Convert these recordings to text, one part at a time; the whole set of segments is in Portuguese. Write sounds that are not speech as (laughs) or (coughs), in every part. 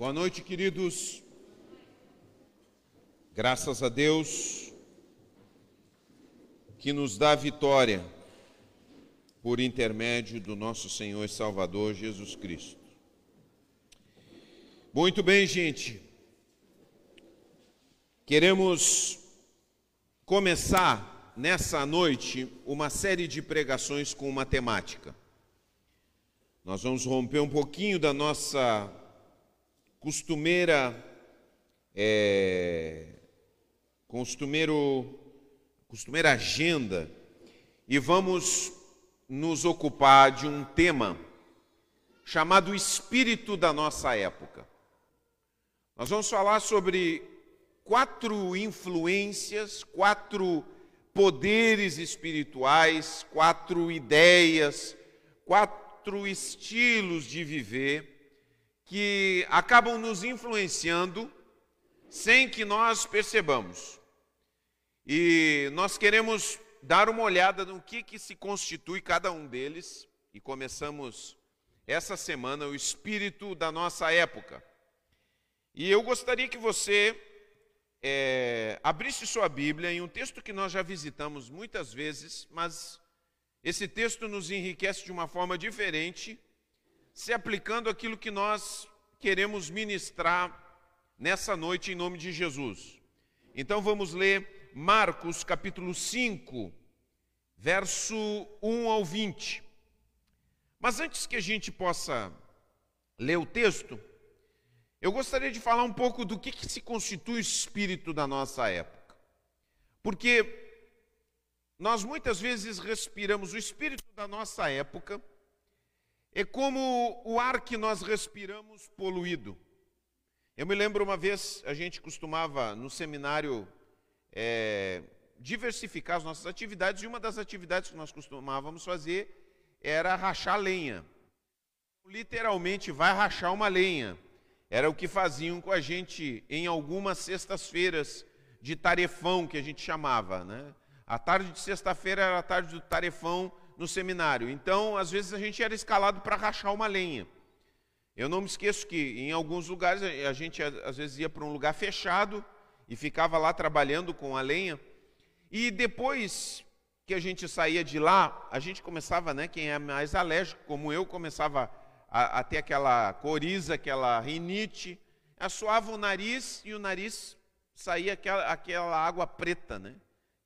Boa noite, queridos. Graças a Deus que nos dá vitória por intermédio do nosso Senhor e Salvador Jesus Cristo. Muito bem, gente. Queremos começar nessa noite uma série de pregações com uma temática. Nós vamos romper um pouquinho da nossa costumeira, é, costumeiro, costumeira agenda e vamos nos ocupar de um tema chamado espírito da nossa época. Nós vamos falar sobre quatro influências, quatro poderes espirituais, quatro ideias, quatro estilos de viver que acabam nos influenciando sem que nós percebamos. E nós queremos dar uma olhada no que, que se constitui cada um deles, e começamos essa semana o espírito da nossa época. E eu gostaria que você é, abrisse sua Bíblia em um texto que nós já visitamos muitas vezes, mas esse texto nos enriquece de uma forma diferente se aplicando aquilo que nós queremos ministrar nessa noite em nome de Jesus. Então vamos ler Marcos capítulo 5, verso 1 ao 20. Mas antes que a gente possa ler o texto, eu gostaria de falar um pouco do que, que se constitui o espírito da nossa época. Porque nós muitas vezes respiramos o espírito da nossa época é como o ar que nós respiramos poluído. Eu me lembro uma vez, a gente costumava no seminário é, diversificar as nossas atividades, e uma das atividades que nós costumávamos fazer era rachar lenha. Literalmente, vai rachar uma lenha. Era o que faziam com a gente em algumas sextas-feiras de tarefão, que a gente chamava. Né? A tarde de sexta-feira era a tarde do tarefão no seminário. Então, às vezes, a gente era escalado para rachar uma lenha. Eu não me esqueço que em alguns lugares a gente às vezes ia para um lugar fechado e ficava lá trabalhando com a lenha. E depois que a gente saía de lá, a gente começava, né, quem é mais alérgico, como eu, começava a, a ter aquela coriza, aquela rinite, assoava o nariz e o nariz saía aquela, aquela água preta, né,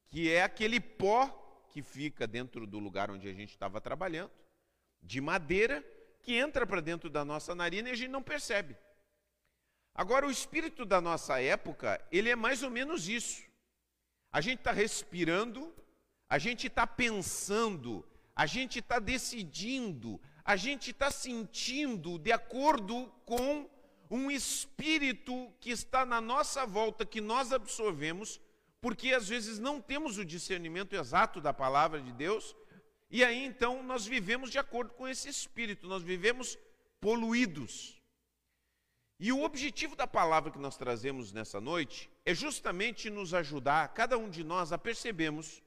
que é aquele pó que fica dentro do lugar onde a gente estava trabalhando, de madeira, que entra para dentro da nossa narina e a gente não percebe. Agora, o espírito da nossa época, ele é mais ou menos isso. A gente está respirando, a gente está pensando, a gente está decidindo, a gente está sentindo de acordo com um espírito que está na nossa volta, que nós absorvemos, porque às vezes não temos o discernimento exato da palavra de Deus, e aí então nós vivemos de acordo com esse espírito, nós vivemos poluídos. E o objetivo da palavra que nós trazemos nessa noite é justamente nos ajudar, cada um de nós, a percebermos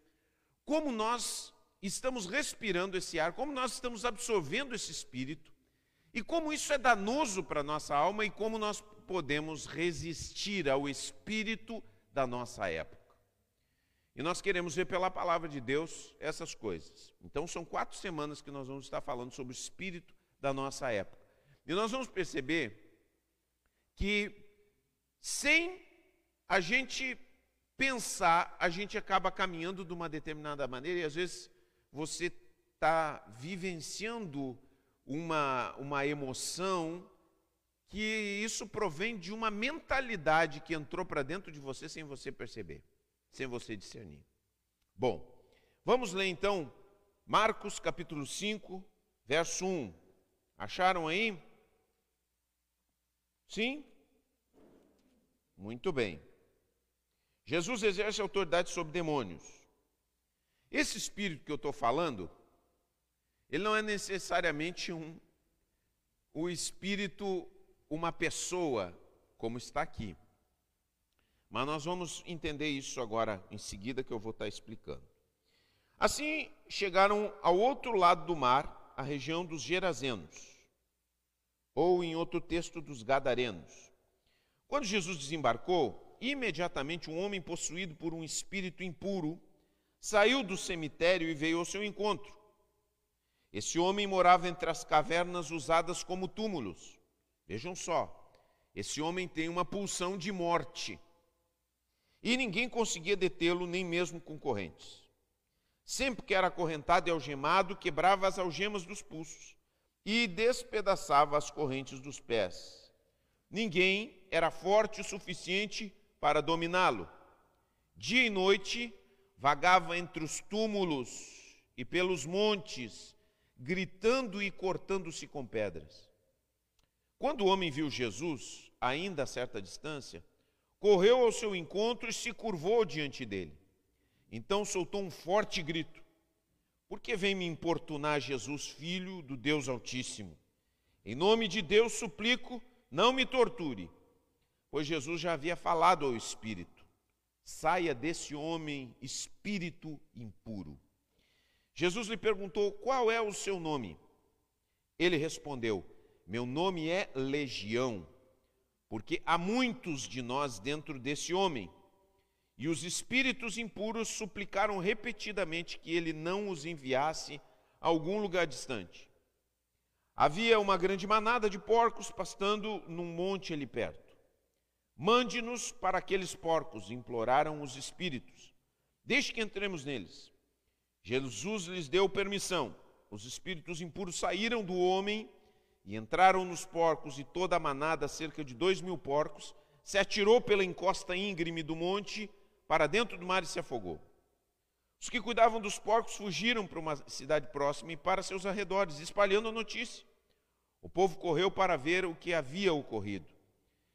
como nós estamos respirando esse ar, como nós estamos absorvendo esse espírito, e como isso é danoso para a nossa alma e como nós podemos resistir ao espírito da nossa época. E nós queremos ver pela palavra de Deus essas coisas. Então, são quatro semanas que nós vamos estar falando sobre o espírito da nossa época. E nós vamos perceber que, sem a gente pensar, a gente acaba caminhando de uma determinada maneira, e às vezes você está vivenciando uma, uma emoção que isso provém de uma mentalidade que entrou para dentro de você sem você perceber sem você discernir. Bom, vamos ler então Marcos capítulo 5, verso 1. Acharam aí? Sim? Muito bem. Jesus exerce autoridade sobre demônios. Esse espírito que eu estou falando, ele não é necessariamente um, o espírito, uma pessoa, como está aqui. Mas nós vamos entender isso agora em seguida que eu vou estar explicando. Assim chegaram ao outro lado do mar, a região dos Gerazenos. ou em outro texto dos Gadarenos. Quando Jesus desembarcou, imediatamente um homem possuído por um espírito impuro saiu do cemitério e veio ao seu encontro. Esse homem morava entre as cavernas usadas como túmulos. Vejam só, esse homem tem uma pulsão de morte. E ninguém conseguia detê-lo, nem mesmo com correntes. Sempre que era acorrentado e algemado, quebrava as algemas dos pulsos e despedaçava as correntes dos pés. Ninguém era forte o suficiente para dominá-lo. Dia e noite vagava entre os túmulos e pelos montes, gritando e cortando-se com pedras. Quando o homem viu Jesus, ainda a certa distância, correu ao seu encontro e se curvou diante dele. Então soltou um forte grito: Por que vem me importunar Jesus, filho do Deus Altíssimo? Em nome de Deus suplico, não me torture. Pois Jesus já havia falado ao espírito: Saia desse homem, espírito impuro. Jesus lhe perguntou: Qual é o seu nome? Ele respondeu: Meu nome é Legião, porque há muitos de nós dentro desse homem. E os espíritos impuros suplicaram repetidamente que ele não os enviasse a algum lugar distante. Havia uma grande manada de porcos pastando num monte ali perto. Mande-nos para aqueles porcos, imploraram os espíritos. Deixe que entremos neles. Jesus lhes deu permissão. Os espíritos impuros saíram do homem e entraram nos porcos, e toda a manada, cerca de dois mil porcos, se atirou pela encosta íngreme do monte para dentro do mar e se afogou. Os que cuidavam dos porcos fugiram para uma cidade próxima e para seus arredores, espalhando a notícia. O povo correu para ver o que havia ocorrido.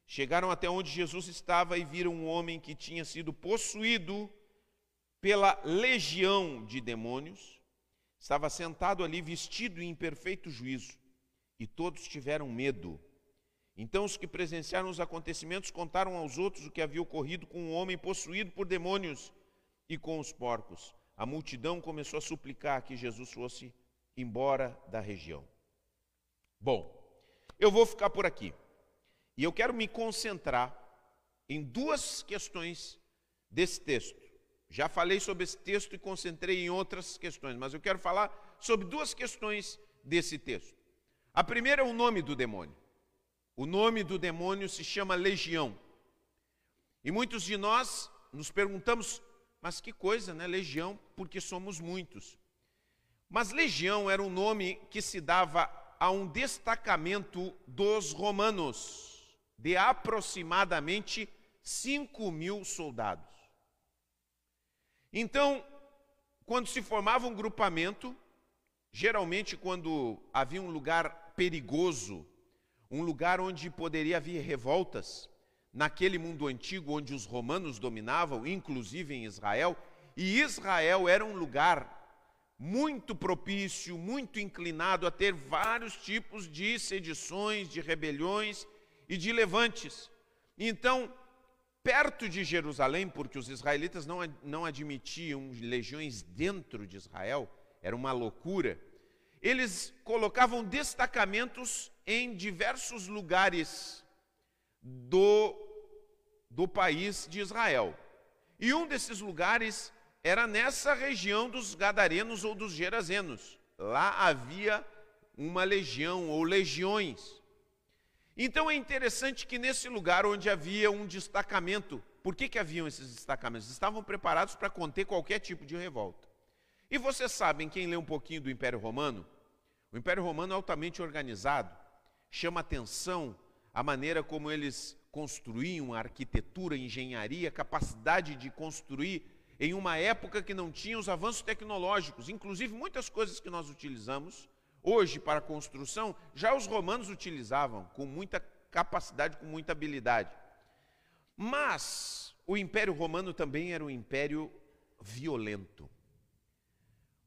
Chegaram até onde Jesus estava e viram um homem que tinha sido possuído pela legião de demônios. Estava sentado ali, vestido em perfeito juízo, e todos tiveram medo. Então os que presenciaram os acontecimentos contaram aos outros o que havia ocorrido com um homem possuído por demônios e com os porcos. A multidão começou a suplicar que Jesus fosse embora da região. Bom, eu vou ficar por aqui. E eu quero me concentrar em duas questões desse texto. Já falei sobre esse texto e concentrei em outras questões, mas eu quero falar sobre duas questões desse texto. A primeira é o nome do demônio. O nome do demônio se chama Legião. E muitos de nós nos perguntamos, mas que coisa, né? Legião, porque somos muitos. Mas Legião era um nome que se dava a um destacamento dos romanos, de aproximadamente 5 mil soldados. Então, quando se formava um grupamento, geralmente quando havia um lugar perigoso um lugar onde poderia haver revoltas, naquele mundo antigo onde os romanos dominavam, inclusive em Israel, e Israel era um lugar muito propício, muito inclinado a ter vários tipos de sedições, de rebeliões e de levantes. Então, perto de Jerusalém, porque os israelitas não, não admitiam legiões dentro de Israel, era uma loucura, eles colocavam destacamentos em diversos lugares do, do país de Israel. E um desses lugares era nessa região dos Gadarenos ou dos Gerazenos. Lá havia uma legião ou legiões. Então é interessante que nesse lugar onde havia um destacamento, por que, que haviam esses destacamentos? Estavam preparados para conter qualquer tipo de revolta. E vocês sabem, quem lê um pouquinho do Império Romano, o Império Romano é altamente organizado, chama atenção a maneira como eles construíam a arquitetura, a engenharia, a capacidade de construir em uma época que não tinha os avanços tecnológicos, inclusive muitas coisas que nós utilizamos hoje para construção, já os romanos utilizavam com muita capacidade, com muita habilidade. Mas o Império Romano também era um império violento.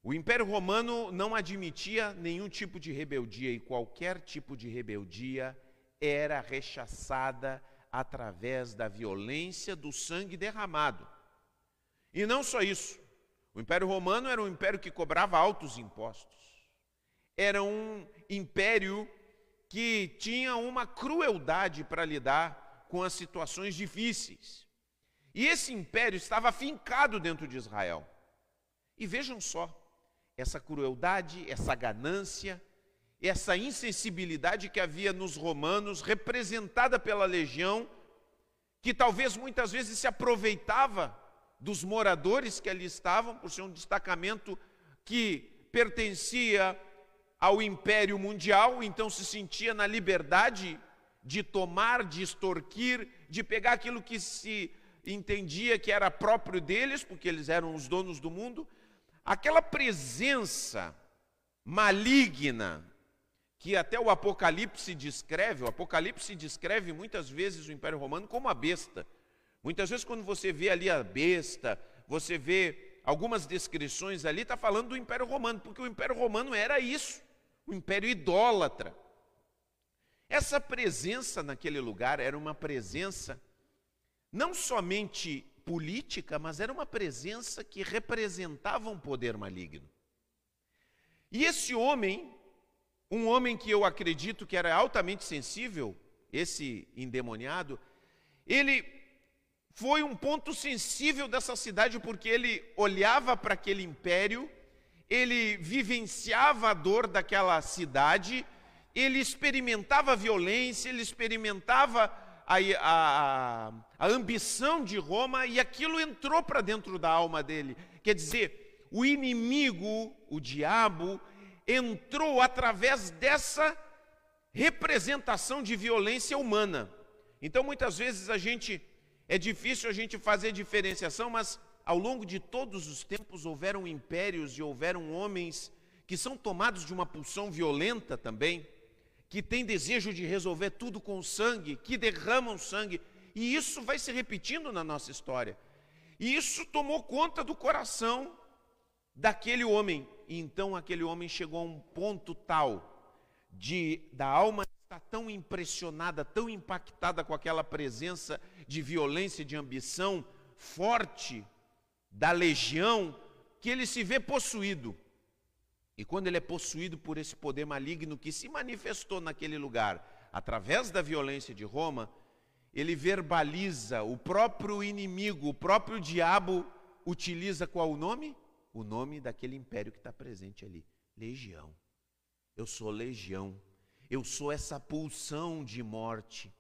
O Império Romano não admitia nenhum tipo de rebeldia e qualquer tipo de rebeldia era rechaçada através da violência do sangue derramado. E não só isso. O Império Romano era um império que cobrava altos impostos. Era um império que tinha uma crueldade para lidar com as situações difíceis. E esse império estava fincado dentro de Israel. E vejam só, essa crueldade, essa ganância, essa insensibilidade que havia nos romanos, representada pela legião, que talvez muitas vezes se aproveitava dos moradores que ali estavam, por ser um destacamento que pertencia ao império mundial, então se sentia na liberdade de tomar, de extorquir, de pegar aquilo que se entendia que era próprio deles, porque eles eram os donos do mundo. Aquela presença maligna que até o Apocalipse descreve, o Apocalipse descreve muitas vezes o Império Romano como a besta. Muitas vezes, quando você vê ali a besta, você vê algumas descrições ali, está falando do Império Romano, porque o Império Romano era isso, o Império idólatra. Essa presença naquele lugar era uma presença não somente política, mas era uma presença que representava um poder maligno. E esse homem, um homem que eu acredito que era altamente sensível, esse endemoniado, ele foi um ponto sensível dessa cidade porque ele olhava para aquele império, ele vivenciava a dor daquela cidade, ele experimentava violência, ele experimentava a, a, a ambição de Roma e aquilo entrou para dentro da alma dele. Quer dizer, o inimigo, o diabo, entrou através dessa representação de violência humana. Então, muitas vezes a gente é difícil a gente fazer diferenciação, mas ao longo de todos os tempos houveram impérios e houveram homens que são tomados de uma pulsão violenta também, que têm desejo de resolver tudo com sangue, que derramam sangue, e isso vai se repetindo na nossa história. E isso tomou conta do coração daquele homem. E então aquele homem chegou a um ponto tal de da alma estar tão impressionada, tão impactada com aquela presença de violência, de ambição forte da legião, que ele se vê possuído. E quando ele é possuído por esse poder maligno que se manifestou naquele lugar, através da violência de Roma, ele verbaliza o próprio inimigo, o próprio diabo utiliza qual o nome? o nome daquele império que está presente ali: Legião. Eu sou legião. Eu sou essa pulsão de morte.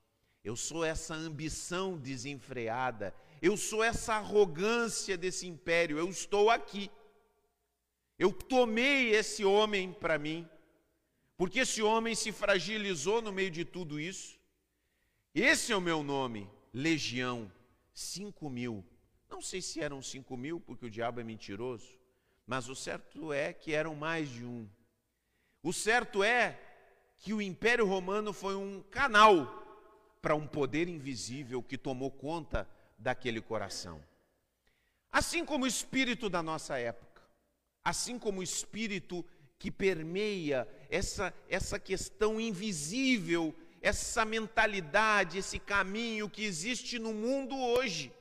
Eu sou essa ambição desenfreada. Eu sou essa arrogância desse império. Eu estou aqui. Eu tomei esse homem para mim, porque esse homem se fragilizou no meio de tudo isso. Esse é o meu nome, Legião, cinco mil. Não sei se eram cinco mil, porque o diabo é mentiroso. Mas o certo é que eram mais de um. O certo é que o Império Romano foi um canal para um poder invisível que tomou conta daquele coração. Assim como o espírito da nossa época, assim como o espírito que permeia essa, essa questão invisível, essa mentalidade, esse caminho que existe no mundo hoje,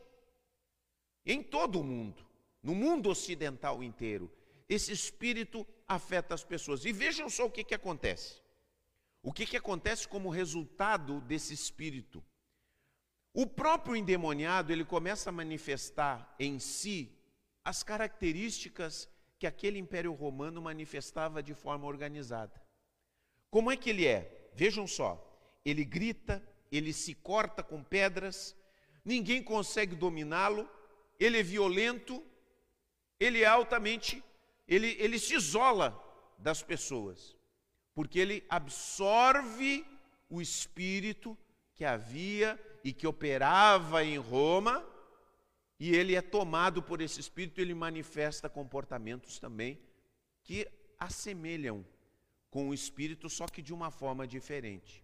em todo o mundo no mundo ocidental inteiro. Esse espírito afeta as pessoas. E vejam só o que, que acontece. O que, que acontece como resultado desse espírito? O próprio endemoniado, ele começa a manifestar em si as características que aquele império romano manifestava de forma organizada. Como é que ele é? Vejam só, ele grita, ele se corta com pedras, ninguém consegue dominá-lo, ele é violento, ele é altamente, ele, ele se isola das pessoas, porque ele absorve o espírito que havia e que operava em Roma, e ele é tomado por esse espírito, ele manifesta comportamentos também que assemelham com o espírito, só que de uma forma diferente.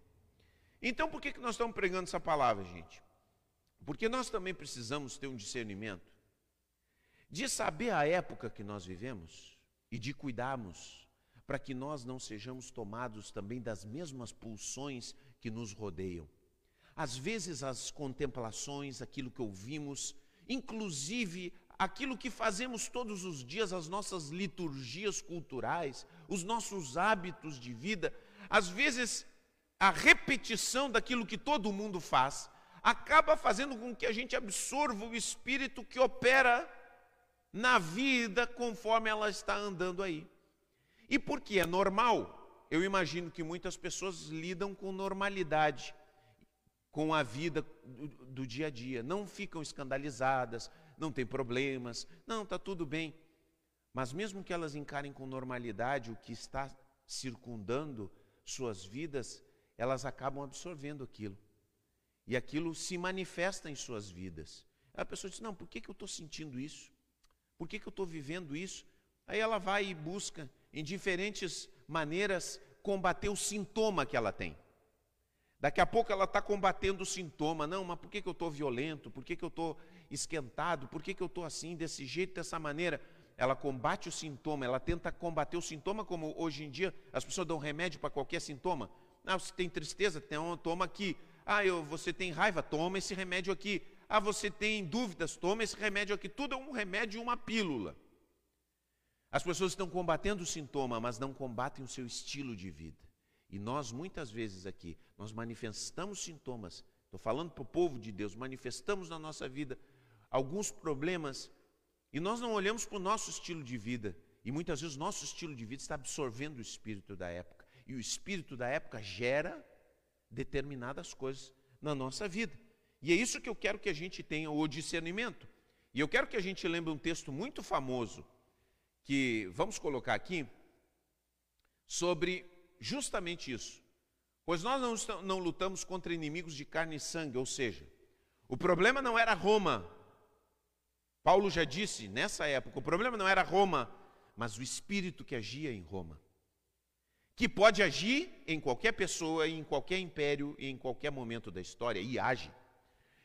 Então, por que, que nós estamos pregando essa palavra, gente? Porque nós também precisamos ter um discernimento de saber a época que nós vivemos e de cuidarmos para que nós não sejamos tomados também das mesmas pulsões que nos rodeiam. Às vezes, as contemplações, aquilo que ouvimos, inclusive aquilo que fazemos todos os dias, as nossas liturgias culturais, os nossos hábitos de vida, às vezes a repetição daquilo que todo mundo faz, acaba fazendo com que a gente absorva o espírito que opera na vida conforme ela está andando aí. E porque é normal, eu imagino que muitas pessoas lidam com normalidade com a vida do, do dia a dia, não ficam escandalizadas, não tem problemas, não, está tudo bem. Mas mesmo que elas encarem com normalidade o que está circundando suas vidas, elas acabam absorvendo aquilo. E aquilo se manifesta em suas vidas. A pessoa diz: Não, por que, que eu estou sentindo isso? Por que, que eu estou vivendo isso? Aí ela vai e busca, em diferentes maneiras, combater o sintoma que ela tem. Daqui a pouco ela está combatendo o sintoma. Não, mas por que, que eu estou violento? Por que, que eu estou esquentado? Por que, que eu estou assim, desse jeito, dessa maneira? Ela combate o sintoma, ela tenta combater o sintoma, como hoje em dia as pessoas dão remédio para qualquer sintoma. Ah, você tem tristeza? Toma aqui. Ah, eu, você tem raiva? Toma esse remédio aqui. Ah, você tem dúvidas? Toma esse remédio aqui. Tudo é um remédio e uma pílula. As pessoas estão combatendo o sintoma, mas não combatem o seu estilo de vida. E nós, muitas vezes aqui, nós manifestamos sintomas, estou falando para o povo de Deus, manifestamos na nossa vida alguns problemas e nós não olhamos para o nosso estilo de vida. E muitas vezes o nosso estilo de vida está absorvendo o espírito da época. E o espírito da época gera determinadas coisas na nossa vida. E é isso que eu quero que a gente tenha o discernimento. E eu quero que a gente lembre um texto muito famoso, que vamos colocar aqui, sobre justamente isso. Pois nós não, não lutamos contra inimigos de carne e sangue, ou seja, o problema não era Roma. Paulo já disse nessa época: o problema não era Roma, mas o espírito que agia em Roma. Que pode agir em qualquer pessoa, em qualquer império em qualquer momento da história, e age.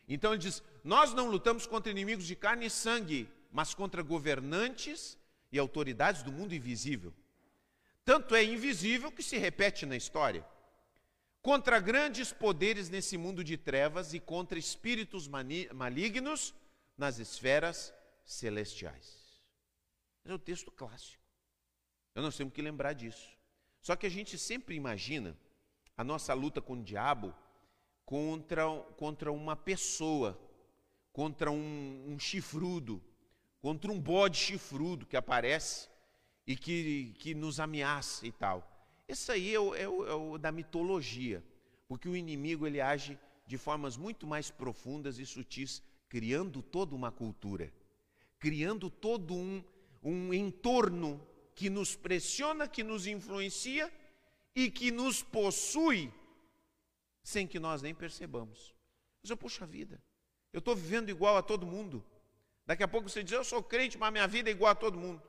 Então ele diz: Nós não lutamos contra inimigos de carne e sangue, mas contra governantes e autoridades do mundo invisível tanto é invisível que se repete na história. Contra grandes poderes nesse mundo de trevas e contra espíritos malignos nas esferas celestiais. é o texto clássico. Eu não temos que lembrar disso. Só que a gente sempre imagina a nossa luta com o diabo contra, contra uma pessoa, contra um, um chifrudo, contra um bode chifrudo que aparece e que, que nos ameaça e tal. Isso aí é o, é, o, é o, da mitologia, porque o inimigo ele age de formas muito mais profundas e sutis, criando toda uma cultura, criando todo um, um entorno que nos pressiona, que nos influencia e que nos possui sem que nós nem percebamos. Mas eu, puxa vida, eu estou vivendo igual a todo mundo. Daqui a pouco você diz, eu sou crente, mas minha vida é igual a todo mundo.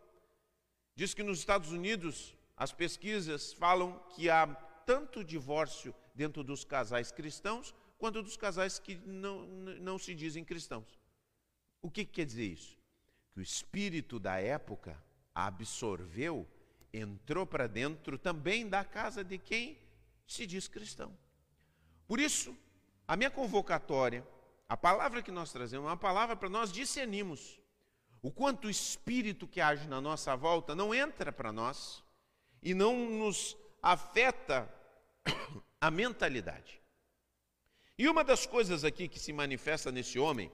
Diz que nos Estados Unidos as pesquisas falam que há tanto divórcio dentro dos casais cristãos quanto dos casais que não, não se dizem cristãos. O que, que quer dizer isso? Que o espírito da época absorveu, entrou para dentro também da casa de quem se diz cristão. Por isso, a minha convocatória, a palavra que nós trazemos, é uma palavra para nós discernirmos o quanto o espírito que age na nossa volta não entra para nós e não nos afeta (coughs) a mentalidade. E uma das coisas aqui que se manifesta nesse homem,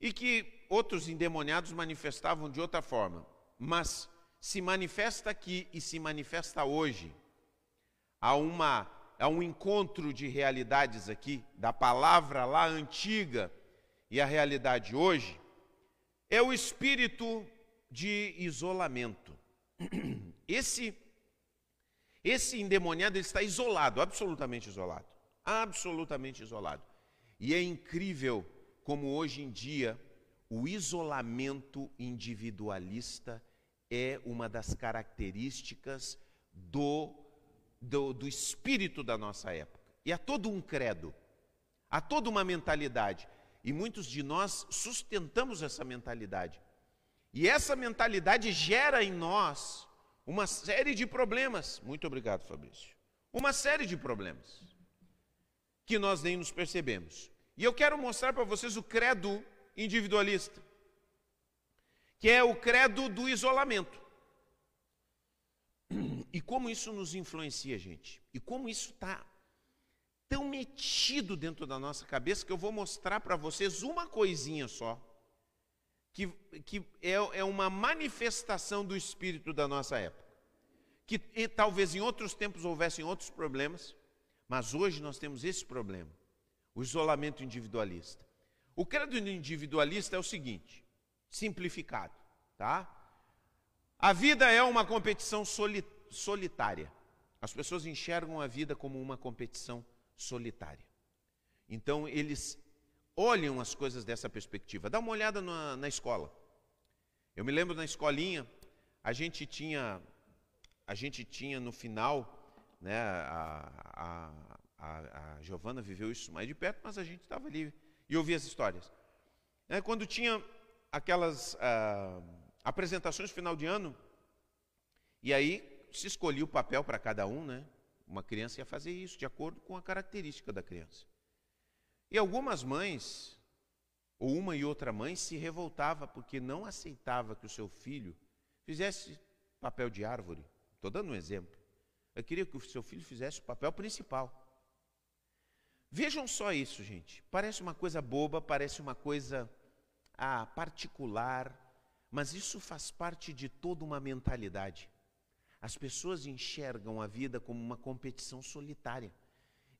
e que outros endemoniados manifestavam de outra forma, mas se manifesta aqui e se manifesta hoje, há, uma, há um encontro de realidades aqui, da palavra lá antiga e a realidade hoje, é o espírito de isolamento. (clears throat) Esse esse endemoniado ele está isolado, absolutamente isolado, absolutamente isolado. E é incrível como hoje em dia o isolamento individualista é uma das características do, do, do espírito da nossa época. E há todo um credo, há toda uma mentalidade. E muitos de nós sustentamos essa mentalidade. E essa mentalidade gera em nós uma série de problemas. Muito obrigado, Fabrício. Uma série de problemas que nós nem nos percebemos. E eu quero mostrar para vocês o credo individualista, que é o credo do isolamento. (clears throat) E como isso nos influencia, gente? E como isso está tão metido dentro da nossa cabeça que eu vou mostrar para vocês uma coisinha só, que, que é, é uma manifestação do espírito da nossa época. Que e, talvez em outros tempos houvessem outros problemas, mas hoje nós temos esse problema: o isolamento individualista. O credo individualista é o seguinte, simplificado, tá? A vida é uma competição solitária. As pessoas enxergam a vida como uma competição solitária. Então, eles olham as coisas dessa perspectiva. Dá uma olhada na, na escola. Eu me lembro na escolinha, a gente tinha, a gente tinha no final, né, a, a, a, a Giovana viveu isso mais de perto, mas a gente estava ali e ouvia as histórias. É, quando tinha aquelas ah, apresentações final de ano, e aí se escolhia o papel para cada um, né? Uma criança ia fazer isso de acordo com a característica da criança. E algumas mães, ou uma e outra mãe, se revoltava porque não aceitava que o seu filho fizesse papel de árvore. Estou dando um exemplo. Eu queria que o seu filho fizesse o papel principal. Vejam só isso, gente. Parece uma coisa boba, parece uma coisa ah, particular, mas isso faz parte de toda uma mentalidade. As pessoas enxergam a vida como uma competição solitária.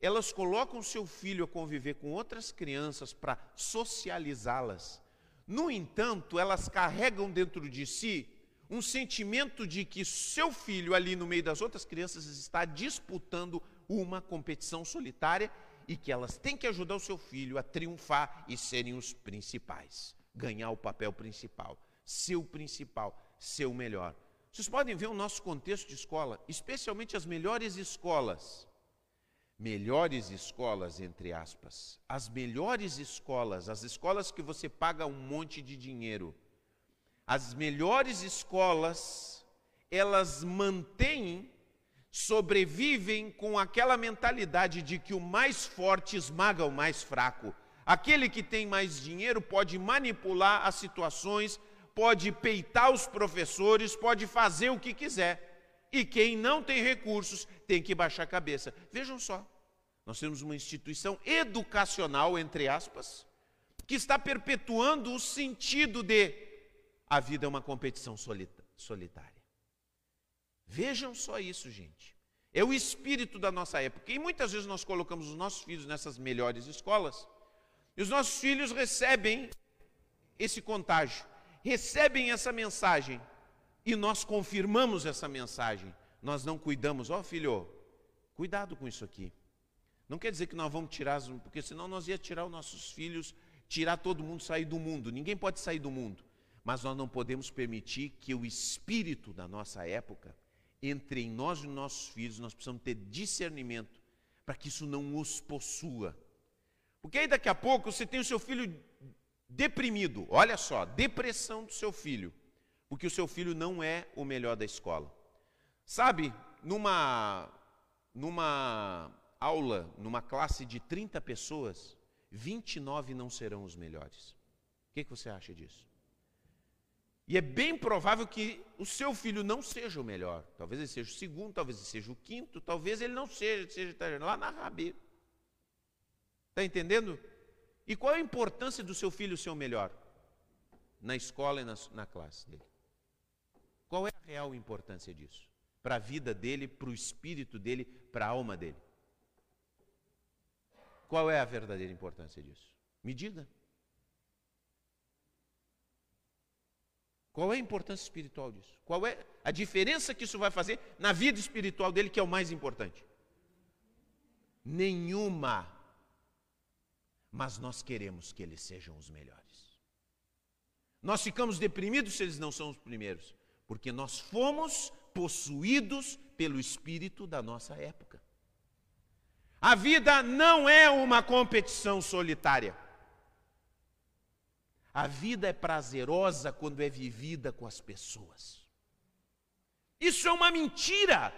Elas colocam seu filho a conviver com outras crianças para socializá-las. No entanto, elas carregam dentro de si um sentimento de que seu filho, ali no meio das outras crianças, está disputando uma competição solitária e que elas têm que ajudar o seu filho a triunfar e serem os principais, ganhar o papel principal, ser o principal, ser o melhor. Vocês podem ver o nosso contexto de escola, especialmente as melhores escolas. Melhores escolas, entre aspas. As melhores escolas, as escolas que você paga um monte de dinheiro. As melhores escolas, elas mantêm, sobrevivem com aquela mentalidade de que o mais forte esmaga o mais fraco. Aquele que tem mais dinheiro pode manipular as situações pode peitar os professores, pode fazer o que quiser. E quem não tem recursos tem que baixar a cabeça. Vejam só, nós temos uma instituição educacional, entre aspas, que está perpetuando o sentido de a vida é uma competição solitária. Vejam só isso, gente. É o espírito da nossa época. E muitas vezes nós colocamos os nossos filhos nessas melhores escolas, e os nossos filhos recebem esse contágio recebem essa mensagem e nós confirmamos essa mensagem. Nós não cuidamos, ó oh, filho, cuidado com isso aqui. Não quer dizer que nós vamos tirar, porque senão nós ia tirar os nossos filhos, tirar todo mundo sair do mundo. Ninguém pode sair do mundo. Mas nós não podemos permitir que o espírito da nossa época entre em nós e nos nossos filhos. Nós precisamos ter discernimento para que isso não os possua. Porque aí daqui a pouco você tem o seu filho deprimido, olha só, depressão do seu filho, porque o seu filho não é o melhor da escola. Sabe, numa, numa aula, numa classe de 30 pessoas, 29 não serão os melhores. O que, que você acha disso? E é bem provável que o seu filho não seja o melhor. Talvez ele seja o segundo, talvez ele seja o quinto, talvez ele não seja, seja lá na rabeira. Está entendendo? E qual é a importância do seu filho ser o melhor? Na escola e na, na classe dele. Qual é a real importância disso? Para a vida dele, para o espírito dele, para a alma dele. Qual é a verdadeira importância disso? Me diga. Qual é a importância espiritual disso? Qual é a diferença que isso vai fazer na vida espiritual dele, que é o mais importante? Nenhuma mas nós queremos que eles sejam os melhores. Nós ficamos deprimidos se eles não são os primeiros, porque nós fomos possuídos pelo espírito da nossa época. A vida não é uma competição solitária. A vida é prazerosa quando é vivida com as pessoas. Isso é uma mentira.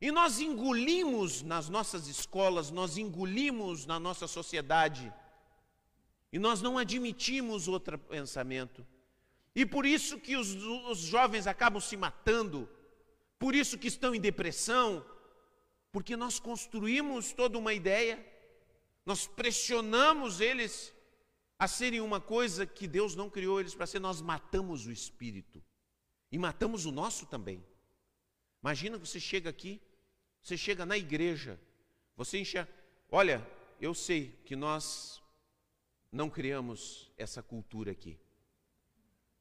E nós engolimos nas nossas escolas, nós engolimos na nossa sociedade, e nós não admitimos outro pensamento. E por isso que os, os jovens acabam se matando, por isso que estão em depressão, Porque nós construímos toda uma ideia, nós pressionamos eles a serem uma coisa que Deus não criou eles para ser, nós matamos o espírito. E matamos o nosso também. Imagina que você chega aqui, você chega na igreja, você enxerga, olha, eu sei que nós não criamos essa cultura aqui.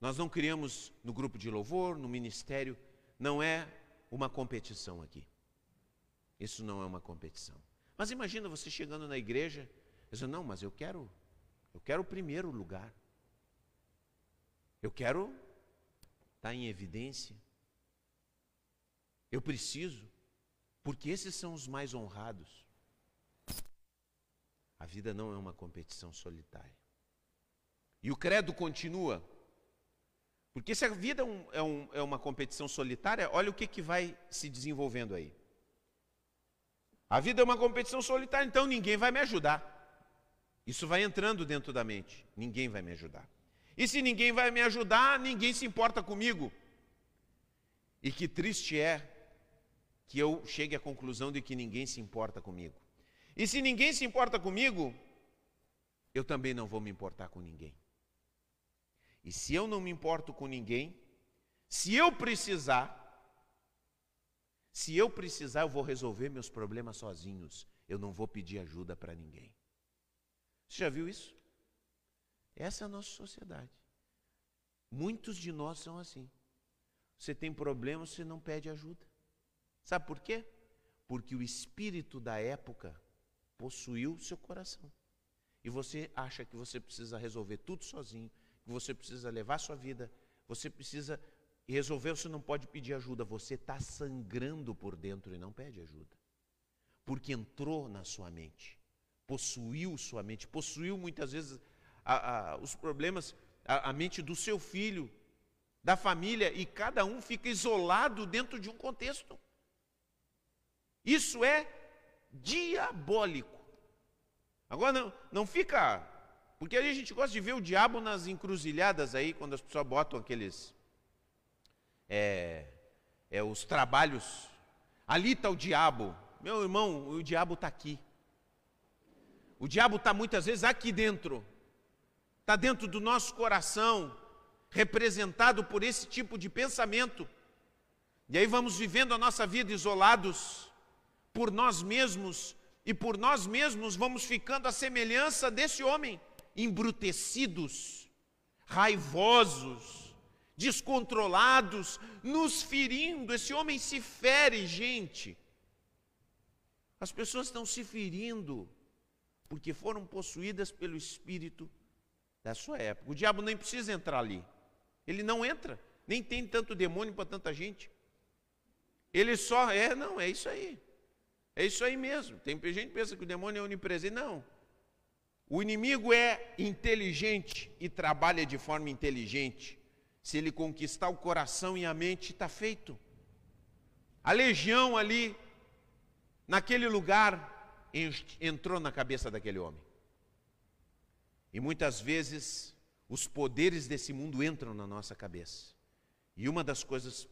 Nós não criamos no grupo de louvor, no ministério, não é uma competição aqui. Isso não é uma competição. Mas imagina você chegando na igreja, dizendo, não, mas eu quero, eu quero o primeiro lugar. Eu quero estar em evidência. Eu preciso, porque esses são os mais honrados. A vida não é uma competição solitária. E o credo continua. Porque se a vida é, um, é, um, é uma competição solitária, olha o que, que vai se desenvolvendo aí. A vida é uma competição solitária, então ninguém vai me ajudar. Isso vai entrando dentro da mente. Ninguém vai me ajudar. E se ninguém vai me ajudar, ninguém se importa comigo. E que triste é que eu chegue à conclusão de que ninguém se importa comigo. E se ninguém se importa comigo, eu também não vou me importar com ninguém. E se eu não me importo com ninguém, se eu precisar, se eu precisar, eu vou resolver meus problemas sozinhos. Eu não vou pedir ajuda para ninguém. Você já viu isso? Essa é a nossa sociedade. Muitos de nós são assim. Você tem problemas, você não pede ajuda. Sabe por quê? Porque o espírito da época possuiu seu coração. E você acha que você precisa resolver tudo sozinho, que você precisa levar sua vida, você precisa resolver, você não pode pedir ajuda, você está sangrando por dentro e não pede ajuda. Porque entrou na sua mente, possuiu sua mente, possuiu muitas vezes a, a, os problemas, a, a mente do seu filho, da família, e cada um fica isolado dentro de um contexto. Isso é diabólico. Agora não, não fica. Porque a gente gosta de ver o diabo nas encruzilhadas aí, quando as pessoas botam aqueles. É, é, os trabalhos. Ali está o diabo. Meu irmão, o diabo está aqui. O diabo está muitas vezes aqui dentro. Está dentro do nosso coração, representado por esse tipo de pensamento. E aí vamos vivendo a nossa vida isolados por nós mesmos, e por nós mesmos vamos ficando à semelhança desse homem, embrutecidos, raivosos, descontrolados, nos ferindo. Esse homem se fere, gente. As pessoas estão se ferindo porque foram possuídas pelo espírito da sua época. O diabo nem precisa entrar ali. Ele não entra, nem tem tanto demônio para tanta gente. Ele só é, não, é isso aí. É isso aí mesmo. Tem gente que pensa que o demônio é onipresente. Não. O inimigo é inteligente e trabalha de forma inteligente. Se ele conquistar o coração e a mente, está feito. A legião ali, naquele lugar, entrou na cabeça daquele homem. E muitas vezes os poderes desse mundo entram na nossa cabeça. E uma das coisas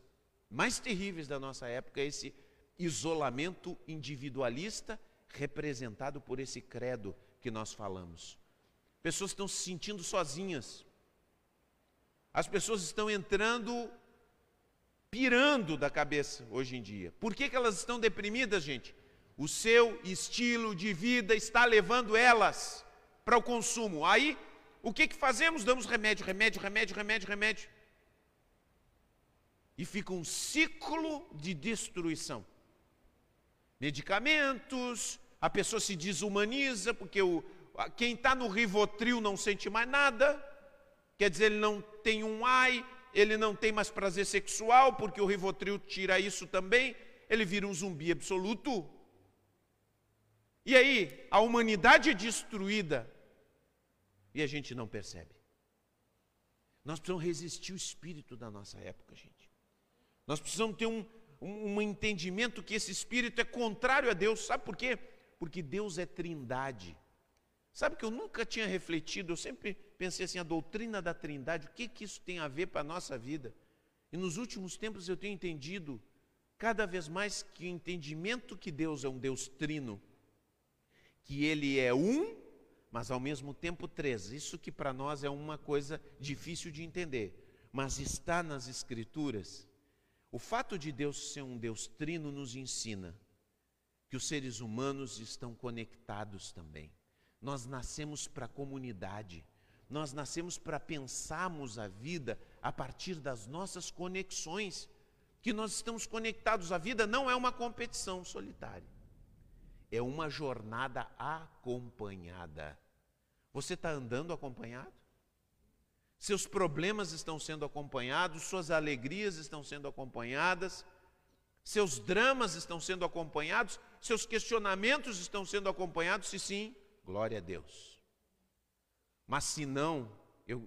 mais terríveis da nossa época é esse isolamento individualista representado por esse credo que nós falamos. Pessoas estão se sentindo sozinhas. As pessoas estão entrando, pirando da cabeça hoje em dia. Por que, que elas estão deprimidas, gente? O seu estilo de vida está levando elas para o consumo. Aí, o que, que fazemos? Damos remédio, remédio, remédio, remédio, remédio. E fica um ciclo de destruição medicamentos, a pessoa se desumaniza, porque o, quem está no Rivotril não sente mais nada, quer dizer, ele não tem um ai, ele não tem mais prazer sexual, porque o Rivotril tira isso também, ele vira um zumbi absoluto. E aí, a humanidade é destruída e a gente não percebe. Nós precisamos resistir o espírito da nossa época, gente. Nós precisamos ter um, um, um entendimento que esse espírito é contrário a Deus. Sabe por quê? Porque Deus é trindade. Sabe que eu nunca tinha refletido, eu sempre pensei assim, a doutrina da trindade, o que, que isso tem a ver para a nossa vida? E nos últimos tempos eu tenho entendido, cada vez mais que o entendimento que Deus é um Deus trino, que Ele é um, mas ao mesmo tempo três. Isso que para nós é uma coisa difícil de entender, mas está nas Escrituras. O fato de Deus ser um Deus trino nos ensina que os seres humanos estão conectados também. Nós nascemos para a comunidade. Nós nascemos para pensarmos a vida a partir das nossas conexões que nós estamos conectados. A vida não é uma competição solitária, é uma jornada acompanhada. Você está andando acompanhado? Seus problemas estão sendo acompanhados, suas alegrias estão sendo acompanhadas, seus dramas estão sendo acompanhados, seus questionamentos estão sendo acompanhados, se sim, glória a Deus. Mas se não, eu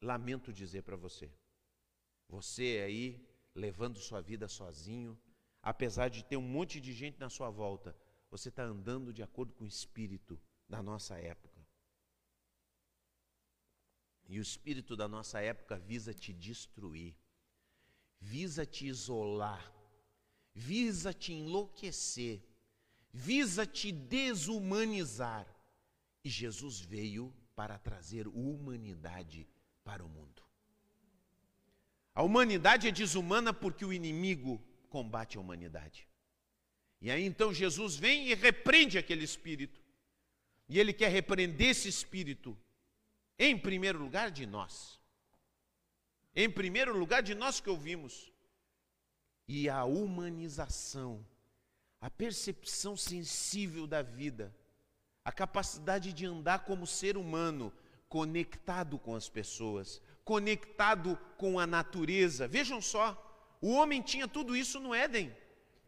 lamento dizer para você, você aí levando sua vida sozinho, apesar de ter um monte de gente na sua volta, você está andando de acordo com o espírito da nossa época. E o espírito da nossa época visa te destruir, visa te isolar, visa te enlouquecer, visa te desumanizar. E Jesus veio para trazer humanidade para o mundo. A humanidade é desumana porque o inimigo combate a humanidade. E aí então Jesus vem e repreende aquele espírito. E ele quer repreender esse espírito, em primeiro lugar, de nós. Em primeiro lugar, de nós que ouvimos. E a humanização, a percepção sensível da vida, a capacidade de andar como ser humano, conectado com as pessoas, conectado com a natureza. Vejam só, o homem tinha tudo isso no Éden.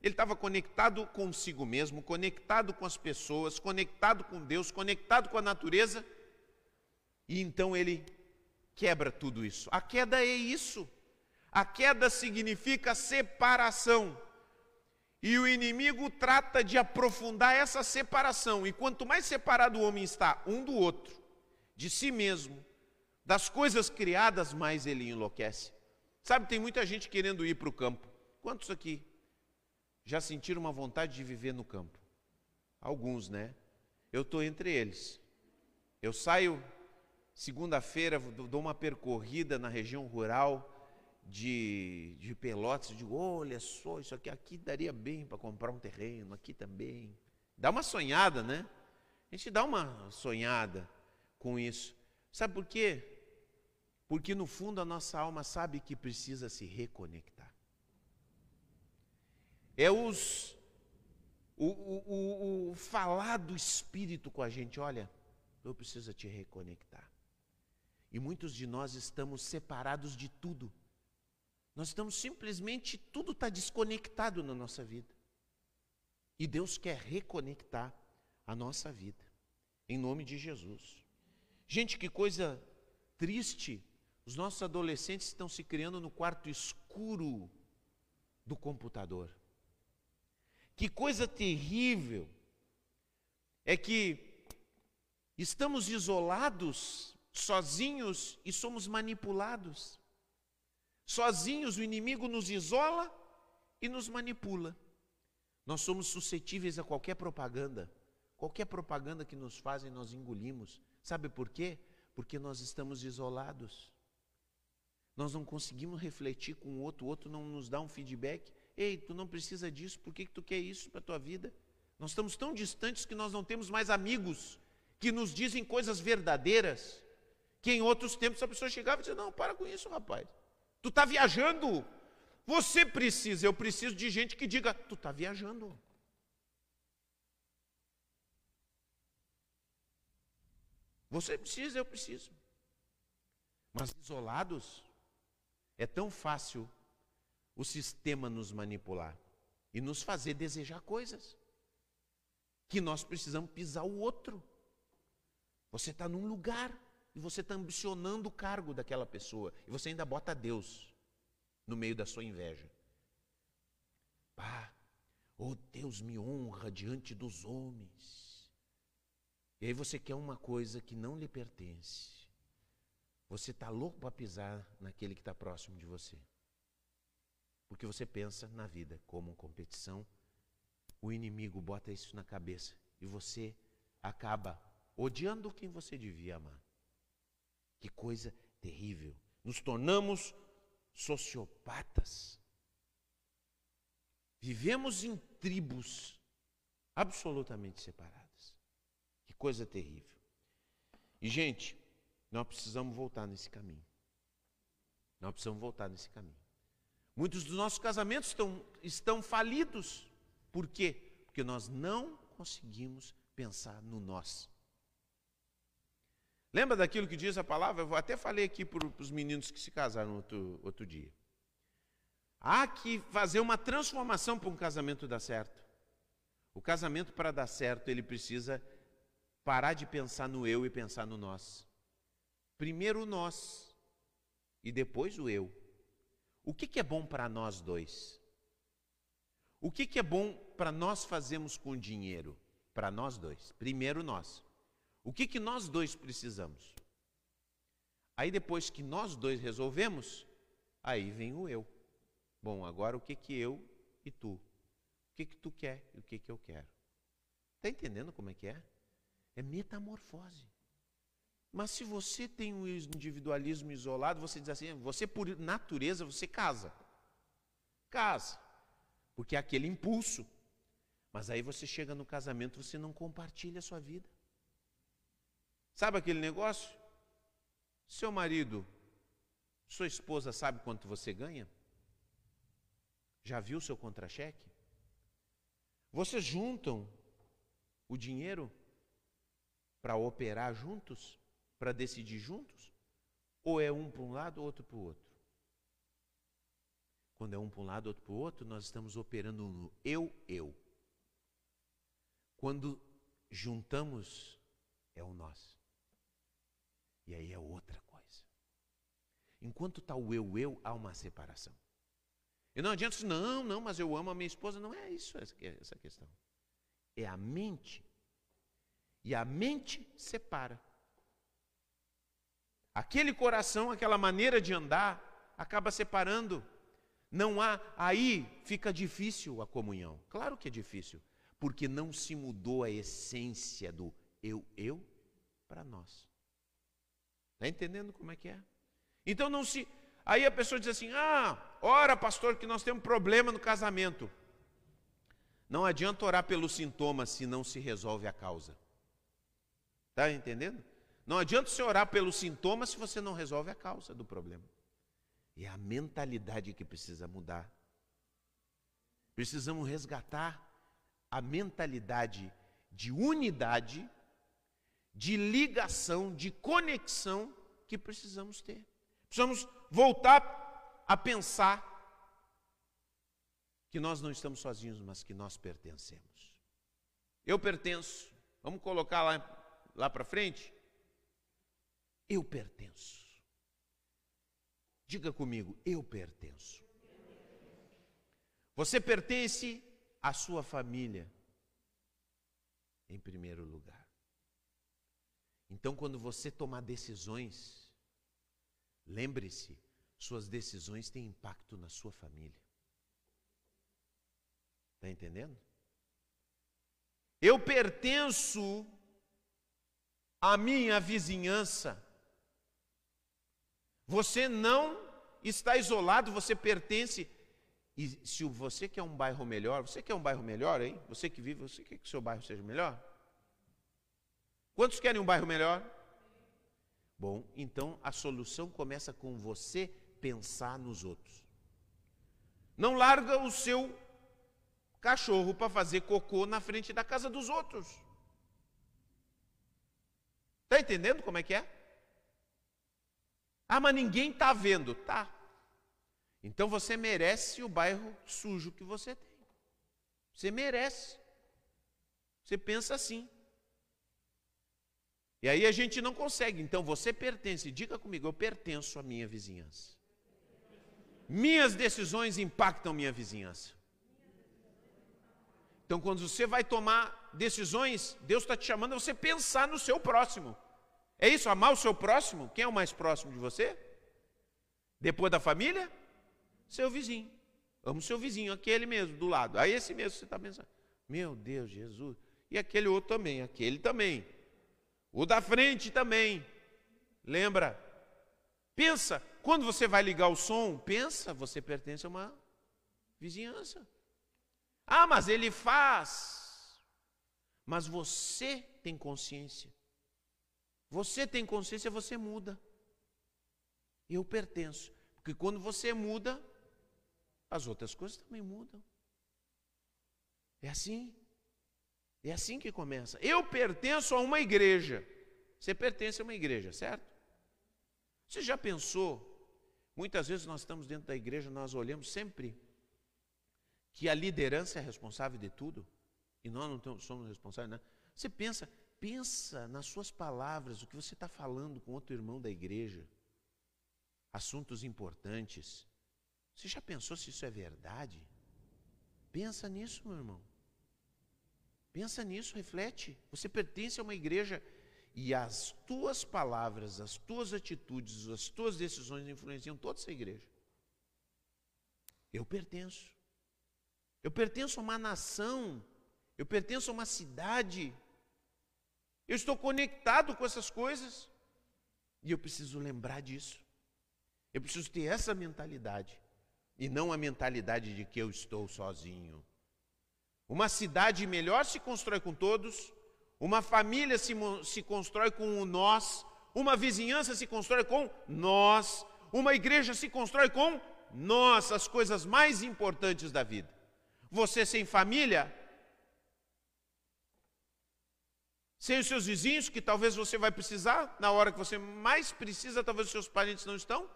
Ele estava conectado consigo mesmo, conectado com as pessoas, conectado com Deus, conectado com a natureza. E então ele quebra tudo isso. A queda é isso. A queda significa separação. E o inimigo trata de aprofundar essa separação. E quanto mais separado o homem está um do outro, de si mesmo, das coisas criadas, mais ele enlouquece. Sabe, tem muita gente querendo ir para o campo. Quantos aqui já sentiram uma vontade de viver no campo? Alguns, né? Eu estou entre eles. Eu saio segunda-feira, dou uma percorrida na região rural de, de Pelotas, digo, olha só, isso aqui, aqui daria bem para comprar um terreno, aqui também. Dá uma sonhada, né? A gente dá uma sonhada com isso. Sabe por quê? Porque no fundo a nossa alma sabe que precisa se reconectar. É os o, o, o, o falar do Espírito com a gente, olha, eu preciso te reconectar. E muitos de nós estamos separados de tudo. Nós estamos simplesmente, tudo está desconectado na nossa vida. E Deus quer reconectar a nossa vida, em nome de Jesus. Gente, que coisa triste. Os nossos adolescentes estão se criando no quarto escuro do computador. Que coisa terrível. É que estamos isolados, sozinhos e somos manipulados. Sozinhos o inimigo nos isola e nos manipula. Nós somos suscetíveis a qualquer propaganda. Qualquer propaganda que nos fazem, nós engolimos. Sabe por quê? Porque nós estamos isolados. Nós não conseguimos refletir com o outro, o outro não nos dá um feedback. Ei, tu não precisa disso, por que, que tu quer isso para a tua vida? Nós estamos tão distantes que nós não temos mais amigos que nos dizem coisas verdadeiras, que em outros tempos a pessoa chegava e dizia, não, para com isso, rapaz. Tu está viajando. Você precisa, eu preciso de gente que diga, tu está viajando. Você precisa, eu preciso. Mas isolados, é tão fácil o sistema nos manipular e nos fazer desejar coisas que nós precisamos pisar o outro. Você está num lugar e você está ambicionando o cargo daquela pessoa e você ainda bota Deus no meio da sua inveja. Pá, oh Deus me honra diante dos homens. E aí você quer uma coisa que não lhe pertence. Você está louco para pisar naquele que está próximo de você. Porque você pensa na vida como competição, o inimigo bota isso na cabeça e você acaba odiando quem você devia amar. Que coisa terrível. Nos tornamos sociopatas. Vivemos em tribos absolutamente separadas. Que coisa terrível. E, gente, nós precisamos voltar nesse caminho. Nós precisamos voltar nesse caminho. Muitos dos nossos casamentos estão, estão falidos. Por quê? Porque nós não conseguimos pensar no nós. Lembra daquilo que diz a palavra? Eu até falei aqui para os meninos que se casaram outro, outro dia. Há que fazer uma transformação para um casamento dar certo. O casamento, para dar certo, ele precisa parar de pensar no eu e pensar no nós. Primeiro o nós e depois o eu. O que, que é bom para nós dois? O que, que é bom para nós fazermos com dinheiro? Para nós dois. Primeiro nós. O que, que nós dois precisamos? Aí depois que nós dois resolvemos, aí vem o eu. Bom, agora o que, que eu e tu? O que, que tu quer e o que, que eu quero? Está entendendo como é que é? É metamorfose. Mas se você tem um individualismo isolado, você diz assim, você por natureza, você casa. Casa. Porque é aquele impulso. Mas aí você chega no casamento, você não compartilha a sua vida. Sabe aquele negócio? Seu marido, sua esposa sabe quanto você ganha? Já viu seu contra-cheque? Vocês juntam o dinheiro para operar juntos? Para decidir juntos? Ou é um para um lado, outro para o outro? Quando é um para um lado, outro para o outro, nós estamos operando no eu, eu. Quando juntamos, é o nós. E aí é outra coisa. Enquanto está o eu, eu, há uma separação. E não adianta dizer, não, não, mas eu amo a minha esposa. Não é isso essa questão. É a mente. E a mente separa. Aquele coração, aquela maneira de andar, acaba separando. Não há, aí fica difícil a comunhão. Claro que é difícil, porque não se mudou a essência do eu, eu para nós. Está entendendo como é que é? Então não se. Aí a pessoa diz assim: ah, ora, pastor, que nós temos problema no casamento. Não adianta orar pelos sintomas se não se resolve a causa. Está entendendo? Não adianta você orar pelos sintomas se você não resolve a causa do problema. É a mentalidade que precisa mudar. Precisamos resgatar a mentalidade de unidade, de ligação, de conexão que precisamos ter. Precisamos voltar a pensar que nós não estamos sozinhos, mas que nós pertencemos. Eu pertenço. Vamos colocar lá, lá para frente? Eu pertenço. Diga comigo, eu pertenço. Você pertence à sua família, em primeiro lugar. Então, quando você tomar decisões, lembre-se, suas decisões têm impacto na sua família. Está entendendo? Eu pertenço à minha vizinhança. Você não está isolado, você pertence. E se você quer um bairro melhor, você quer um bairro melhor, hein? Você que vive, você quer que o seu bairro seja melhor? Quantos querem um bairro melhor? Bom, então a solução começa com você pensar nos outros. Não larga o seu cachorro para fazer cocô na frente da casa dos outros. Está entendendo como é que é? Ah, mas ninguém está vendo. Tá. Então você merece o bairro sujo que você tem. Você merece. Você pensa assim. E aí a gente não consegue. Então você pertence. Diga comigo, eu pertenço à minha vizinhança. Minhas decisões impactam minha vizinhança. Então, quando você vai tomar decisões, Deus está te chamando a você pensar no seu próximo. É isso, amar o seu próximo? Quem é o mais próximo de você? Depois da família? Seu vizinho. Ama o seu vizinho, aquele mesmo, do lado. Aí esse mesmo você está pensando, meu Deus, Jesus. E aquele outro também, aquele também. O da frente também. Lembra? Pensa, quando você vai ligar o som, pensa, você pertence a uma vizinhança. Ah, mas ele faz. Mas você tem consciência. Você tem consciência, você muda. Eu pertenço. Porque quando você muda, as outras coisas também mudam. É assim. É assim que começa. Eu pertenço a uma igreja. Você pertence a uma igreja, certo? Você já pensou? Muitas vezes nós estamos dentro da igreja, nós olhamos sempre que a liderança é responsável de tudo e nós não somos responsáveis, né? Você pensa, pensa nas suas palavras, o que você está falando com outro irmão da igreja, assuntos importantes. Você já pensou se isso é verdade? Pensa nisso, meu irmão. Pensa nisso, reflete. Você pertence a uma igreja e as tuas palavras, as tuas atitudes, as tuas decisões influenciam toda essa igreja. Eu pertenço. Eu pertenço a uma nação. Eu pertenço a uma cidade. Eu estou conectado com essas coisas. E eu preciso lembrar disso. Eu preciso ter essa mentalidade. E não a mentalidade de que eu estou sozinho. Uma cidade melhor se constrói com todos, uma família se, se constrói com o nós, uma vizinhança se constrói com nós, uma igreja se constrói com nós, as coisas mais importantes da vida. Você sem família, sem os seus vizinhos, que talvez você vai precisar, na hora que você mais precisa, talvez os seus parentes não estão.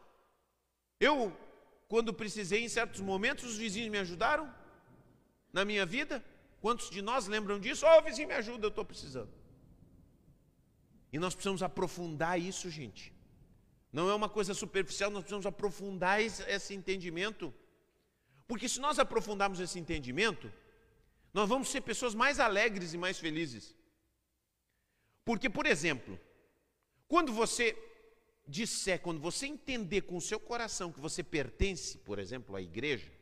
Eu, quando precisei em certos momentos, os vizinhos me ajudaram na minha vida? Quantos de nós lembram disso? Ô oh, vizinho, me ajuda, eu estou precisando. E nós precisamos aprofundar isso, gente. Não é uma coisa superficial, nós precisamos aprofundar esse entendimento. Porque se nós aprofundarmos esse entendimento, nós vamos ser pessoas mais alegres e mais felizes. Porque, por exemplo, quando você disser, quando você entender com o seu coração que você pertence, por exemplo, à igreja,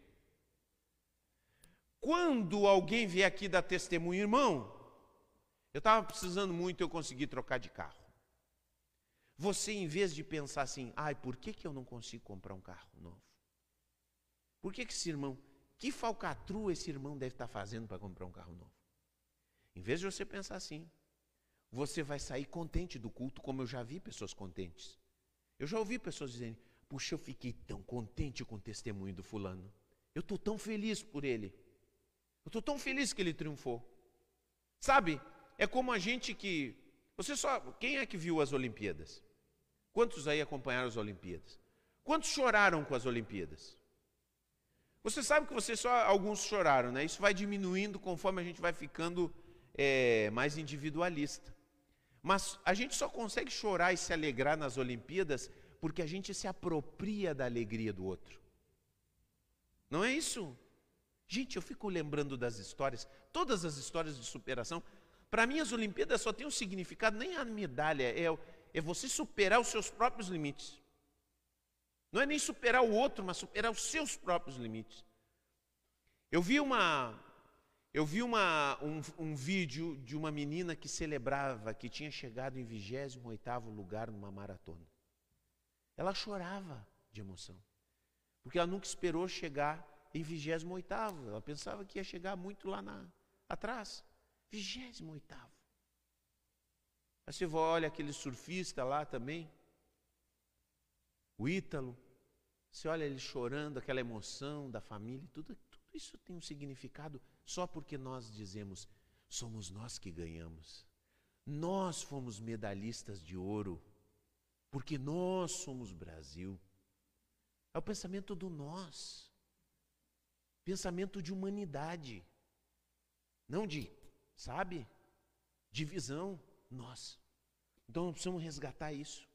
quando alguém vier aqui dar testemunho, irmão, eu estava precisando muito, eu consegui trocar de carro. Você, em vez de pensar assim, ai, por que, que eu não consigo comprar um carro novo? Por que, que esse irmão, que falcatrua esse irmão deve estar tá fazendo para comprar um carro novo? Em vez de você pensar assim, você vai sair contente do culto, como eu já vi pessoas contentes. Eu já ouvi pessoas dizendo, puxa, eu fiquei tão contente com o testemunho do fulano. Eu estou tão feliz por ele. Eu estou tão feliz que ele triunfou. Sabe, é como a gente que. Você só. Quem é que viu as Olimpíadas? Quantos aí acompanharam as Olimpíadas? Quantos choraram com as Olimpíadas? Você sabe que você só alguns choraram, né? Isso vai diminuindo conforme a gente vai ficando é, mais individualista. Mas a gente só consegue chorar e se alegrar nas Olimpíadas porque a gente se apropria da alegria do outro. Não é isso? Gente, eu fico lembrando das histórias, todas as histórias de superação. Para mim, as Olimpíadas só tem um significado, nem a medalha, é, é você superar os seus próprios limites. Não é nem superar o outro, mas superar os seus próprios limites. Eu vi uma, eu vi uma, um, um, vídeo de uma menina que celebrava que tinha chegado em 28º lugar numa maratona. Ela chorava de emoção, porque ela nunca esperou chegar em 28. Ela pensava que ia chegar muito lá na, atrás. 28. Aí você olha aquele surfista lá também, o Ítalo, você olha ele chorando, aquela emoção da família, tudo, tudo isso tem um significado só porque nós dizemos, somos nós que ganhamos. Nós fomos medalhistas de ouro, porque nós somos Brasil. É o pensamento do nós pensamento de humanidade, não de, sabe, divisão, nós. Então nós precisamos resgatar isso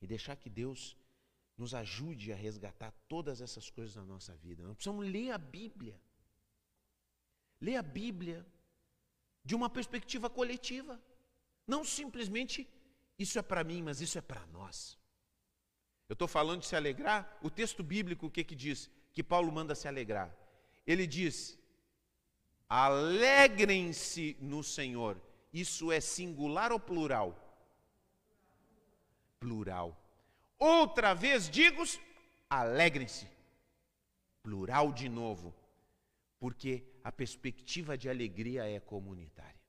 e deixar que Deus nos ajude a resgatar todas essas coisas na nossa vida. Nós precisamos ler a Bíblia. Ler a Bíblia de uma perspectiva coletiva. Não simplesmente isso é para mim, mas isso é para nós. Eu estou falando de se alegrar. O texto bíblico o que, que diz? Que Paulo manda se alegrar. Ele diz: alegrem-se no Senhor. Isso é singular ou plural? Plural. Outra vez digo, alegrem-se. Plural de novo. Porque a perspectiva de alegria é comunitária.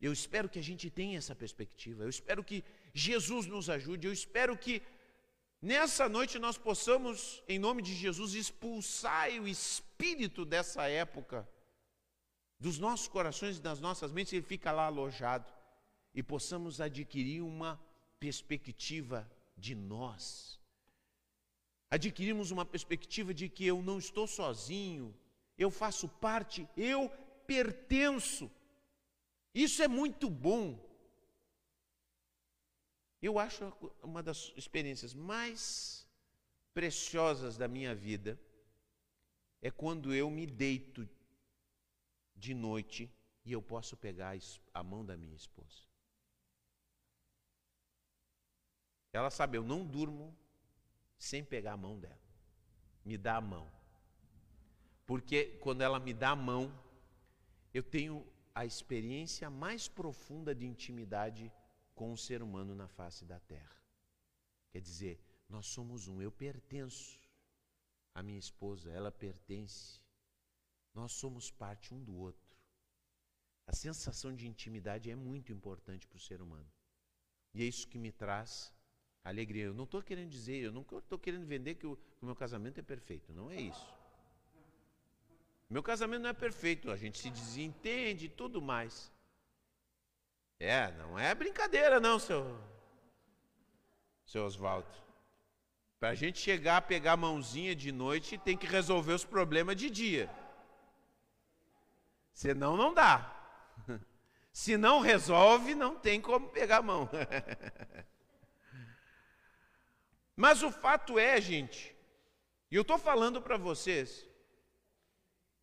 Eu espero que a gente tenha essa perspectiva. Eu espero que Jesus nos ajude. Eu espero que nessa noite nós possamos, em nome de Jesus, expulsar o espírito dessa época dos nossos corações e das nossas mentes. Ele fica lá alojado e possamos adquirir uma perspectiva de nós. Adquirimos uma perspectiva de que eu não estou sozinho, eu faço parte, eu pertenço. Isso é muito bom. Eu acho uma das experiências mais preciosas da minha vida é quando eu me deito de noite e eu posso pegar a mão da minha esposa. Ela sabe, eu não durmo sem pegar a mão dela. Me dá a mão. Porque quando ela me dá a mão, eu tenho a experiência mais profunda de intimidade com o ser humano na face da terra. Quer dizer, nós somos um, eu pertenço à minha esposa, ela pertence. Nós somos parte um do outro. A sensação de intimidade é muito importante para o ser humano. E é isso que me traz alegria. Eu não estou querendo dizer, eu não estou querendo vender que o, que o meu casamento é perfeito. Não é isso. Meu casamento não é perfeito, a gente se desentende e tudo mais. É, não é brincadeira não, seu, seu Oswaldo. Para a gente chegar a pegar a mãozinha de noite, tem que resolver os problemas de dia. Senão não dá. (laughs) Se não resolve, não tem como pegar a mão. (laughs) Mas o fato é, gente, e eu estou falando para vocês,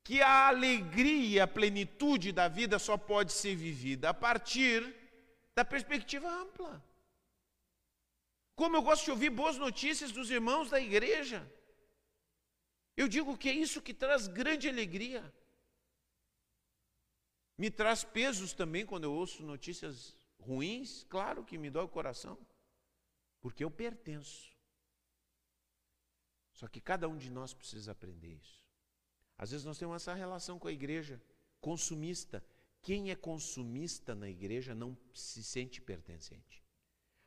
que a alegria, a plenitude da vida só pode ser vivida a partir da perspectiva ampla. Como eu gosto de ouvir boas notícias dos irmãos da igreja. Eu digo que é isso que traz grande alegria. Me traz pesos também quando eu ouço notícias ruins, claro que me dói o coração, porque eu pertenço. Só que cada um de nós precisa aprender isso. Às vezes nós temos essa relação com a igreja consumista. Quem é consumista na igreja não se sente pertencente.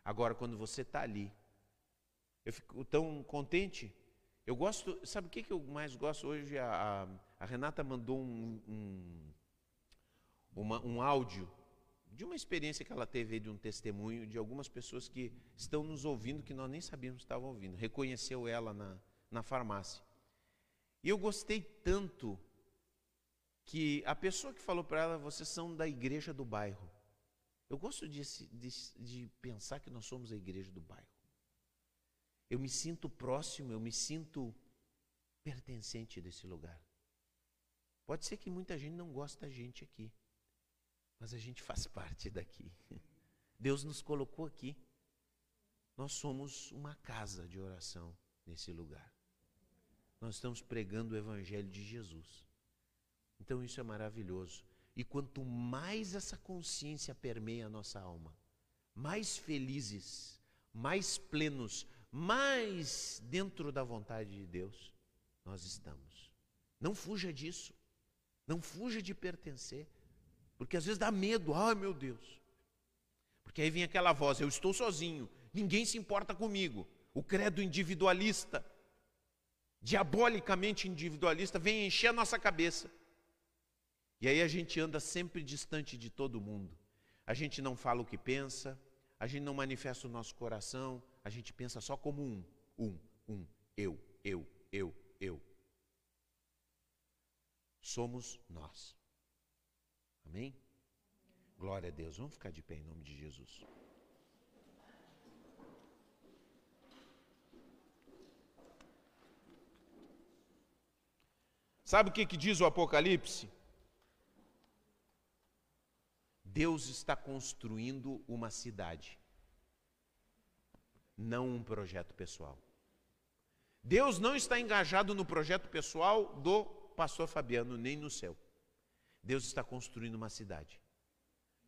Agora, quando você está ali, eu fico tão contente. Eu gosto, sabe o que eu mais gosto hoje? A, a, a Renata mandou um, um, uma, um áudio de uma experiência que ela teve de um testemunho de algumas pessoas que estão nos ouvindo que nós nem sabíamos que estavam ouvindo. Reconheceu ela na, na farmácia. E eu gostei tanto que a pessoa que falou para ela, vocês são da igreja do bairro. Eu gosto de, de, de, pensar que nós somos a igreja do bairro. Eu me sinto próximo, eu me sinto pertencente desse lugar. Pode ser que muita gente não goste da gente aqui, mas a gente faz (laughs) parte daqui. Deus nos colocou aqui. Nós somos uma casa de oração nesse lugar nós estamos pregando o Evangelho de Jesus. Então isso é maravilhoso. E quanto mais essa consciência permeia a nossa alma, mais felizes, mais plenos, mais dentro da vontade de Deus nós estamos. Não fuja disso. Não fuja de pertencer. Porque às vezes dá medo. Ai meu Deus. Porque aí vem aquela voz: eu estou sozinho, ninguém se importa comigo. O credo individualista diabolicamente individualista vem encher a nossa cabeça. E aí a gente anda sempre distante de todo mundo. A gente não fala o que pensa, a gente não manifesta o nosso coração, a gente pensa só como um, um, um, eu, eu, eu, eu. Somos nós. Amém? Glória a Deus. Vamos ficar de pé em nome de Jesus. Sabe o que, que diz o Apocalipse? Deus está construindo uma cidade, não um projeto pessoal. Deus não está engajado no projeto pessoal do pastor Fabiano, nem no céu. Deus está construindo uma cidade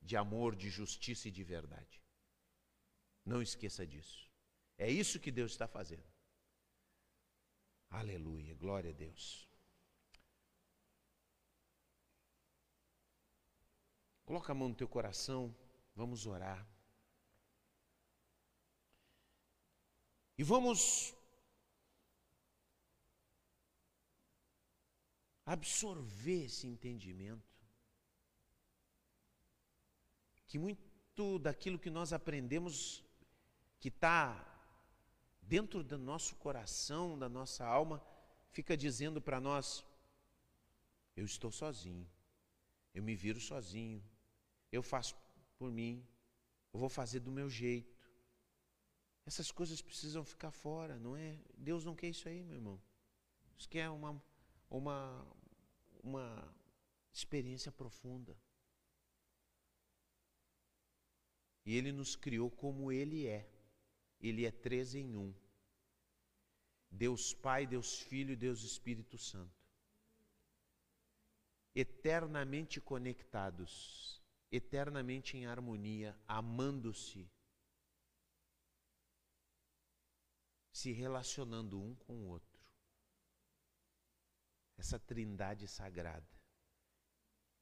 de amor, de justiça e de verdade. Não esqueça disso. É isso que Deus está fazendo. Aleluia, glória a Deus. Coloca a mão no teu coração, vamos orar. E vamos absorver esse entendimento. Que muito daquilo que nós aprendemos, que está dentro do nosso coração, da nossa alma, fica dizendo para nós: eu estou sozinho, eu me viro sozinho, eu faço por mim, eu vou fazer do meu jeito. Essas coisas precisam ficar fora, não é? Deus não quer isso aí, meu irmão. Deus quer uma, uma, uma experiência profunda. E Ele nos criou como Ele é. Ele é três em um. Deus Pai, Deus Filho Deus Espírito Santo. Eternamente conectados, eternamente em harmonia, amando-se, se relacionando um com o outro. Essa trindade sagrada.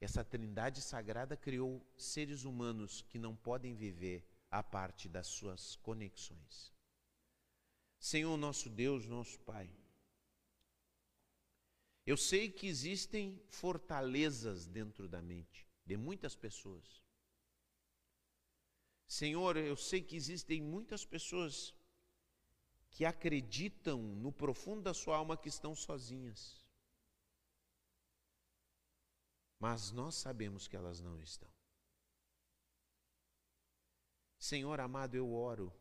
Essa trindade sagrada criou seres humanos que não podem viver a parte das suas conexões. Senhor nosso Deus, nosso Pai, eu sei que existem fortalezas dentro da mente de muitas pessoas. Senhor, eu sei que existem muitas pessoas que acreditam no profundo da sua alma que estão sozinhas. Mas nós sabemos que elas não estão. Senhor amado, eu oro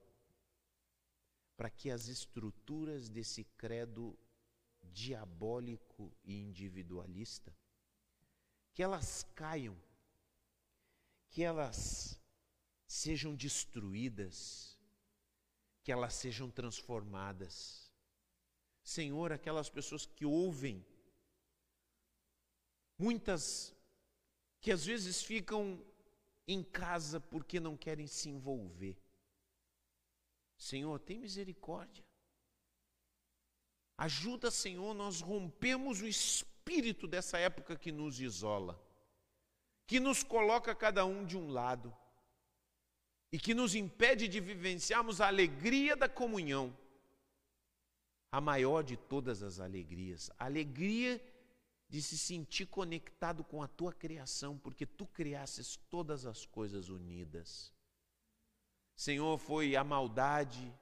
para que as estruturas desse credo diabólico e individualista que elas caiam, que elas sejam destruídas, que elas sejam transformadas. Senhor, aquelas pessoas que ouvem, muitas que às vezes ficam em casa porque não querem se envolver. Senhor, tem misericórdia. Ajuda, Senhor, nós rompemos o espírito dessa época que nos isola, que nos coloca cada um de um lado e que nos impede de vivenciarmos a alegria da comunhão, a maior de todas as alegrias, a alegria de se sentir conectado com a tua criação, porque tu criasses todas as coisas unidas. Senhor, foi a maldade,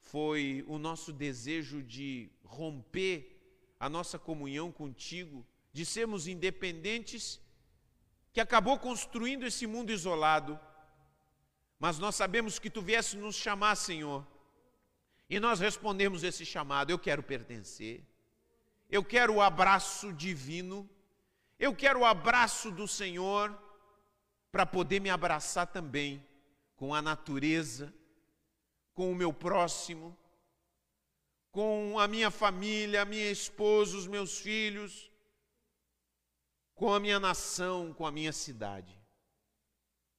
foi o nosso desejo de romper a nossa comunhão contigo, de sermos independentes, que acabou construindo esse mundo isolado. Mas nós sabemos que tu viesse nos chamar, Senhor, e nós respondemos esse chamado: eu quero pertencer. Eu quero o abraço divino, eu quero o abraço do Senhor para poder me abraçar também com a natureza, com o meu próximo, com a minha família, a minha esposa, os meus filhos, com a minha nação, com a minha cidade.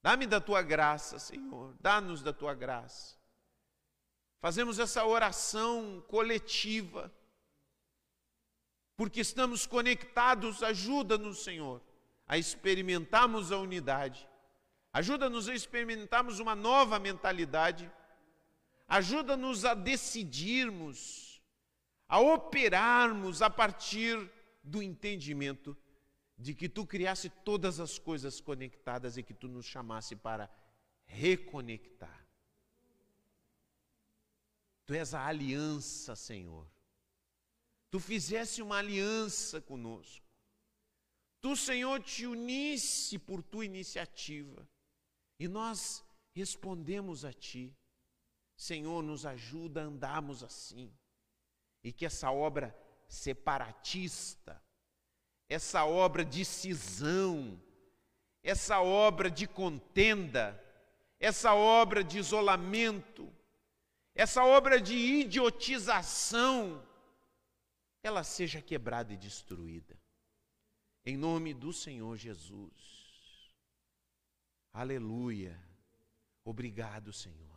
Dá-me da tua graça, Senhor, dá-nos da tua graça. Fazemos essa oração coletiva porque estamos conectados, ajuda-nos, Senhor, a experimentarmos a unidade, ajuda-nos a experimentarmos uma nova mentalidade, ajuda-nos a decidirmos, a operarmos a partir do entendimento de que tu criasse todas as coisas conectadas e que tu nos chamasse para reconectar. Tu és a aliança, Senhor tu fizesse uma aliança conosco. Tu, Senhor, te unisse por tua iniciativa. E nós respondemos a ti. Senhor, nos ajuda a andarmos assim. E que essa obra separatista, essa obra de cisão, essa obra de contenda, essa obra de isolamento, essa obra de idiotização, ela seja quebrada e destruída. Em nome do Senhor Jesus. Aleluia. Obrigado, Senhor.